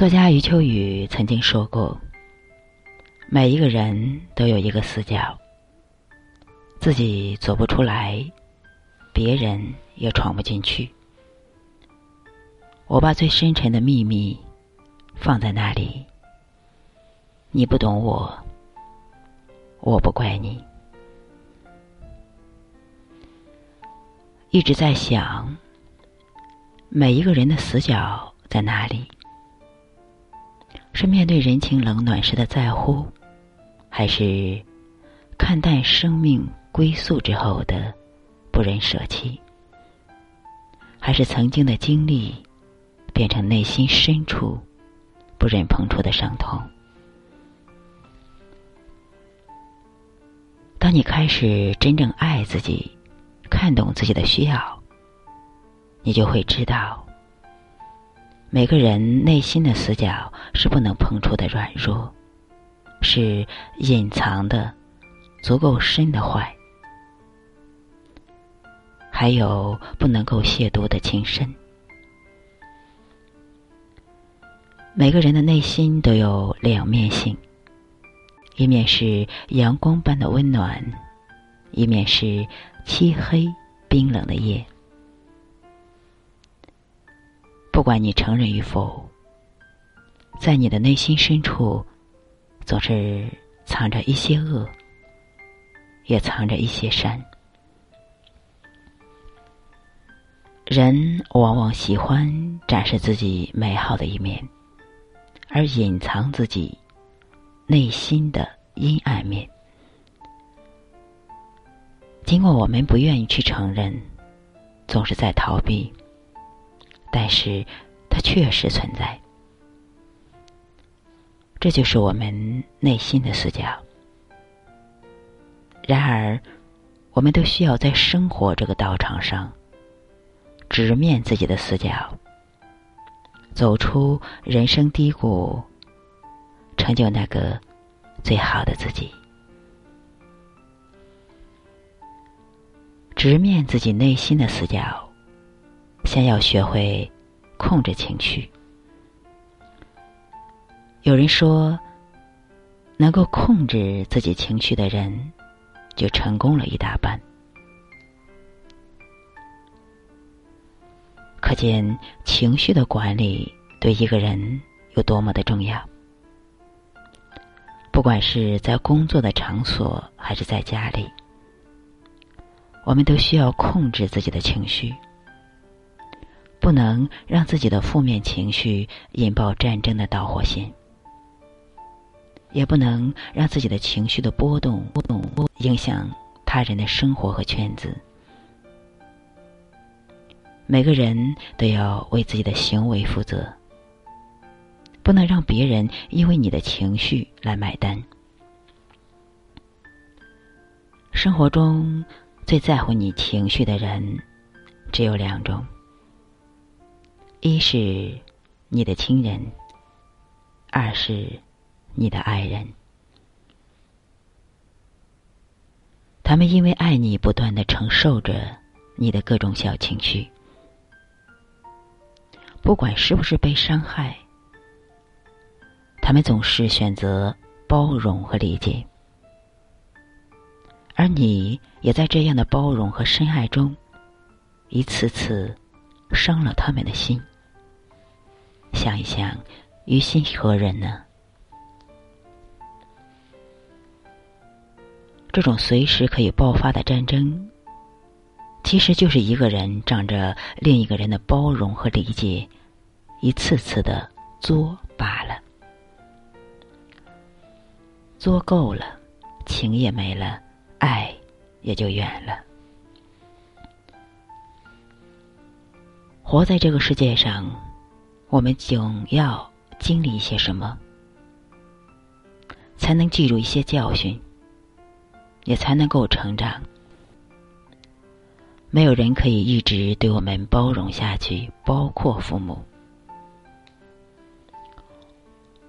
作家余秋雨曾经说过：“每一个人都有一个死角，自己走不出来，别人也闯不进去。我把最深沉的秘密放在那里，你不懂我，我不怪你。一直在想，每一个人的死角在哪里？”是面对人情冷暖时的在乎，还是看淡生命归宿之后的不忍舍弃？还是曾经的经历变成内心深处不忍碰触的伤痛？当你开始真正爱自己，看懂自己的需要，你就会知道。每个人内心的死角是不能碰触的软弱，是隐藏的足够深的坏，还有不能够亵渎的情深。每个人的内心都有两面性，一面是阳光般的温暖，一面是漆黑冰冷的夜。不管你承认与否，在你的内心深处，总是藏着一些恶，也藏着一些善。人往往喜欢展示自己美好的一面，而隐藏自己内心的阴暗面。尽管我们不愿意去承认，总是在逃避。但是，它确实存在。这就是我们内心的死角。然而，我们都需要在生活这个道场上，直面自己的死角，走出人生低谷，成就那个最好的自己。直面自己内心的死角。先要学会控制情绪。有人说，能够控制自己情绪的人，就成功了一大半。可见情绪的管理对一个人有多么的重要。不管是在工作的场所，还是在家里，我们都需要控制自己的情绪。不能让自己的负面情绪引爆战争的导火线，也不能让自己的情绪的波动波动影响他人的生活和圈子。每个人都要为自己的行为负责，不能让别人因为你的情绪来买单。生活中最在乎你情绪的人，只有两种。一是你的亲人，二是你的爱人。他们因为爱你，不断的承受着你的各种小情绪，不管是不是被伤害，他们总是选择包容和理解，而你也在这样的包容和深爱中，一次次伤了他们的心。想一想，于心何忍呢？这种随时可以爆发的战争，其实就是一个人仗着另一个人的包容和理解，一次次的作罢了。作够了，情也没了，爱也就远了。活在这个世界上。我们总要经历一些什么，才能记住一些教训，也才能够成长。没有人可以一直对我们包容下去，包括父母。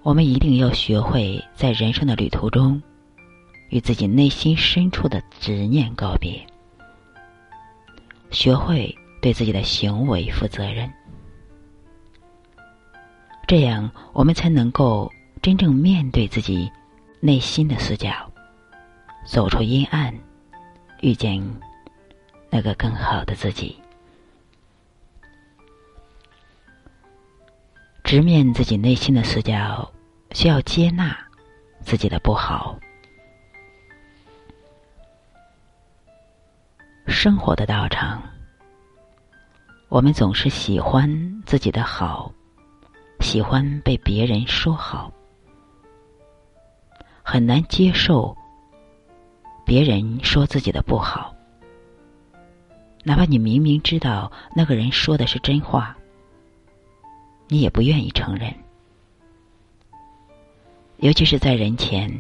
我们一定要学会在人生的旅途中，与自己内心深处的执念告别，学会对自己的行为负责任。这样我们才能够真正面对自己内心的死角，走出阴暗，遇见那个更好的自己。直面自己内心的死角，需要接纳自己的不好。生活的道场，我们总是喜欢自己的好，喜欢被别人说好，很难接受别人说自己的不好。哪怕你明明知道那个人说的是真话。你也不愿意承认，尤其是在人前，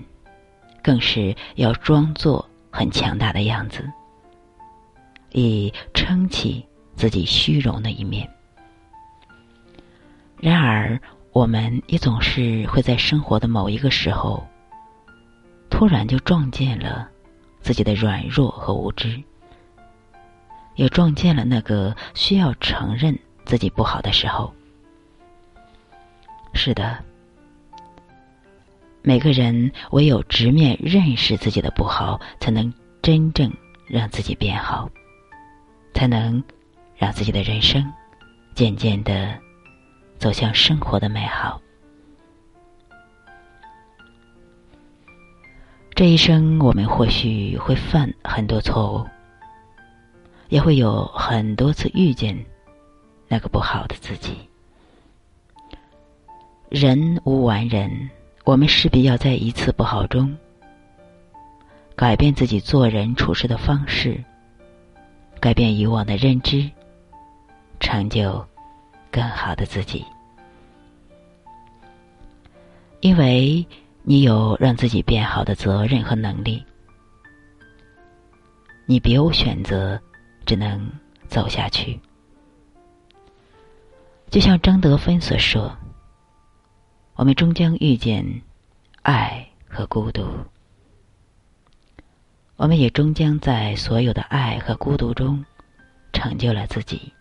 更是要装作很强大的样子，以撑起自己虚荣的一面。然而，我们也总是会在生活的某一个时候，突然就撞见了自己的软弱和无知，也撞见了那个需要承认自己不好的时候。是的，每个人唯有直面认识自己的不好，才能真正让自己变好，才能让自己的人生渐渐的走向生活的美好。这一生，我们或许会犯很多错误，也会有很多次遇见那个不好的自己。人无完人，我们势必要在一次不好中改变自己做人处事的方式，改变以往的认知，成就更好的自己。因为你有让自己变好的责任和能力，你别无选择，只能走下去。就像张德芬所说。我们终将遇见爱和孤独，我们也终将在所有的爱和孤独中成就了自己。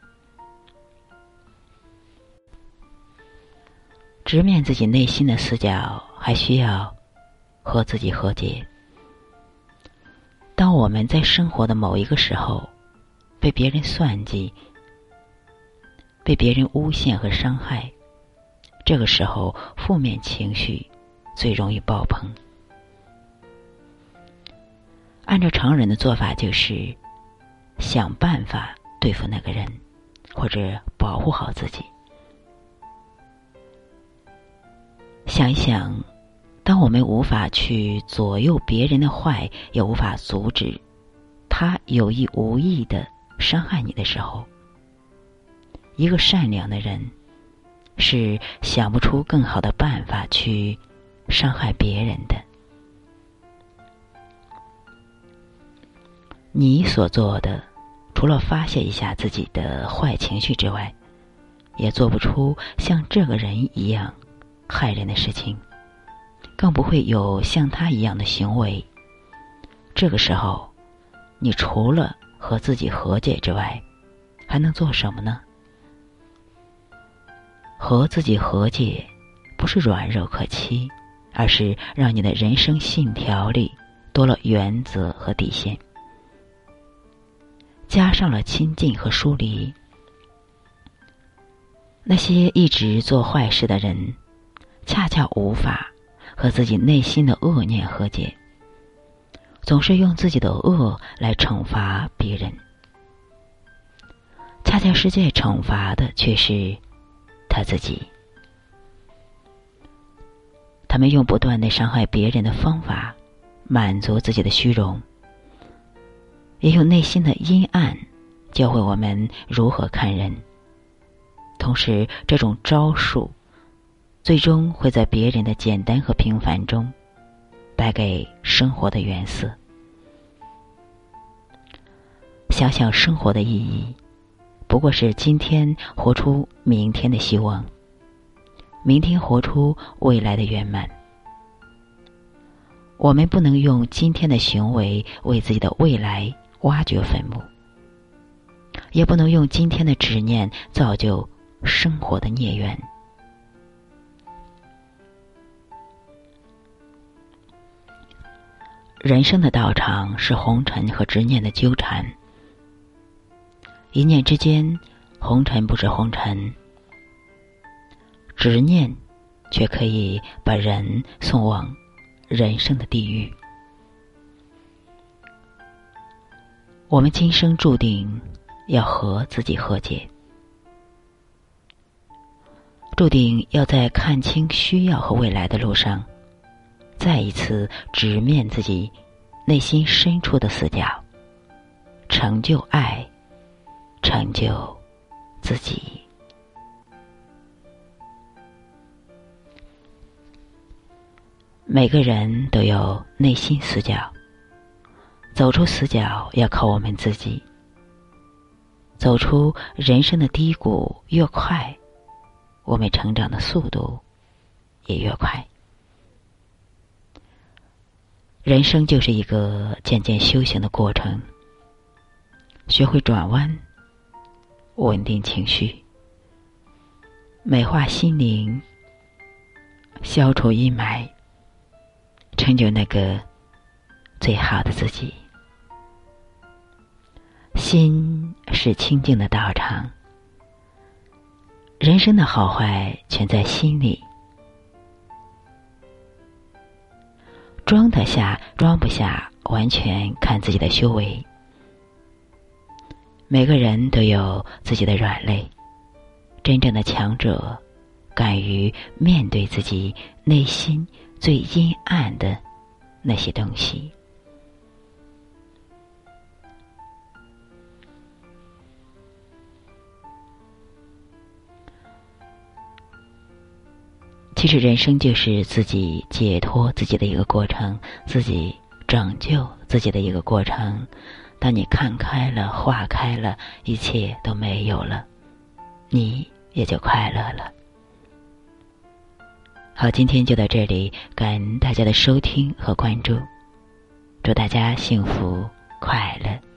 直面自己内心的死角，还需要和自己和解。当我们在生活的某一个时候被别人算计、被别人诬陷和伤害。这个时候，负面情绪最容易爆棚。按照常人的做法，就是想办法对付那个人，或者保护好自己。想一想，当我们无法去左右别人的坏，也无法阻止他有意无意的伤害你的时候，一个善良的人。是想不出更好的办法去伤害别人的。你所做的，除了发泄一下自己的坏情绪之外，也做不出像这个人一样害人的事情，更不会有像他一样的行为。这个时候，你除了和自己和解之外，还能做什么呢？和自己和解，不是软弱可欺，而是让你的人生信条里多了原则和底线，加上了亲近和疏离。那些一直做坏事的人，恰恰无法和自己内心的恶念和解，总是用自己的恶来惩罚别人，恰恰世界惩罚的却是。他自己，他们用不断的伤害别人的方法，满足自己的虚荣，也用内心的阴暗，教会我们如何看人。同时，这种招数，最终会在别人的简单和平凡中，带给生活的原色。想想生活的意义。不过是今天活出明天的希望，明天活出未来的圆满。我们不能用今天的行为为自己的未来挖掘坟墓，也不能用今天的执念造就生活的孽缘。人生的道场是红尘和执念的纠缠，一念之间，红尘不是红尘，执念却可以把人送往人生的地狱。我们今生注定要和自己和解，注定要在看清需要和未来的路上。再一次直面自己内心深处的死角，成就爱，成就自己。每个人都有内心死角，走出死角要靠我们自己。走出人生的低谷越快，我们成长的速度也越快。人生就是一个渐渐修行的过程，学会转弯，稳定情绪，美化心灵，消除阴霾，成就那个最好的自己。心是清净的道场，人生的好坏全在心里。装得下，装不下，完全看自己的修为。每个人都有自己的软肋，真正的强者，敢于面对自己内心最阴暗的那些东西。其实，人生就是自己解脱自己的一个过程，自己拯救自己的一个过程。当你看开了，化开了，一切都没有了，你也就快乐了。好，今天就到这里，感恩大家的收听和关注，祝大家幸福快乐。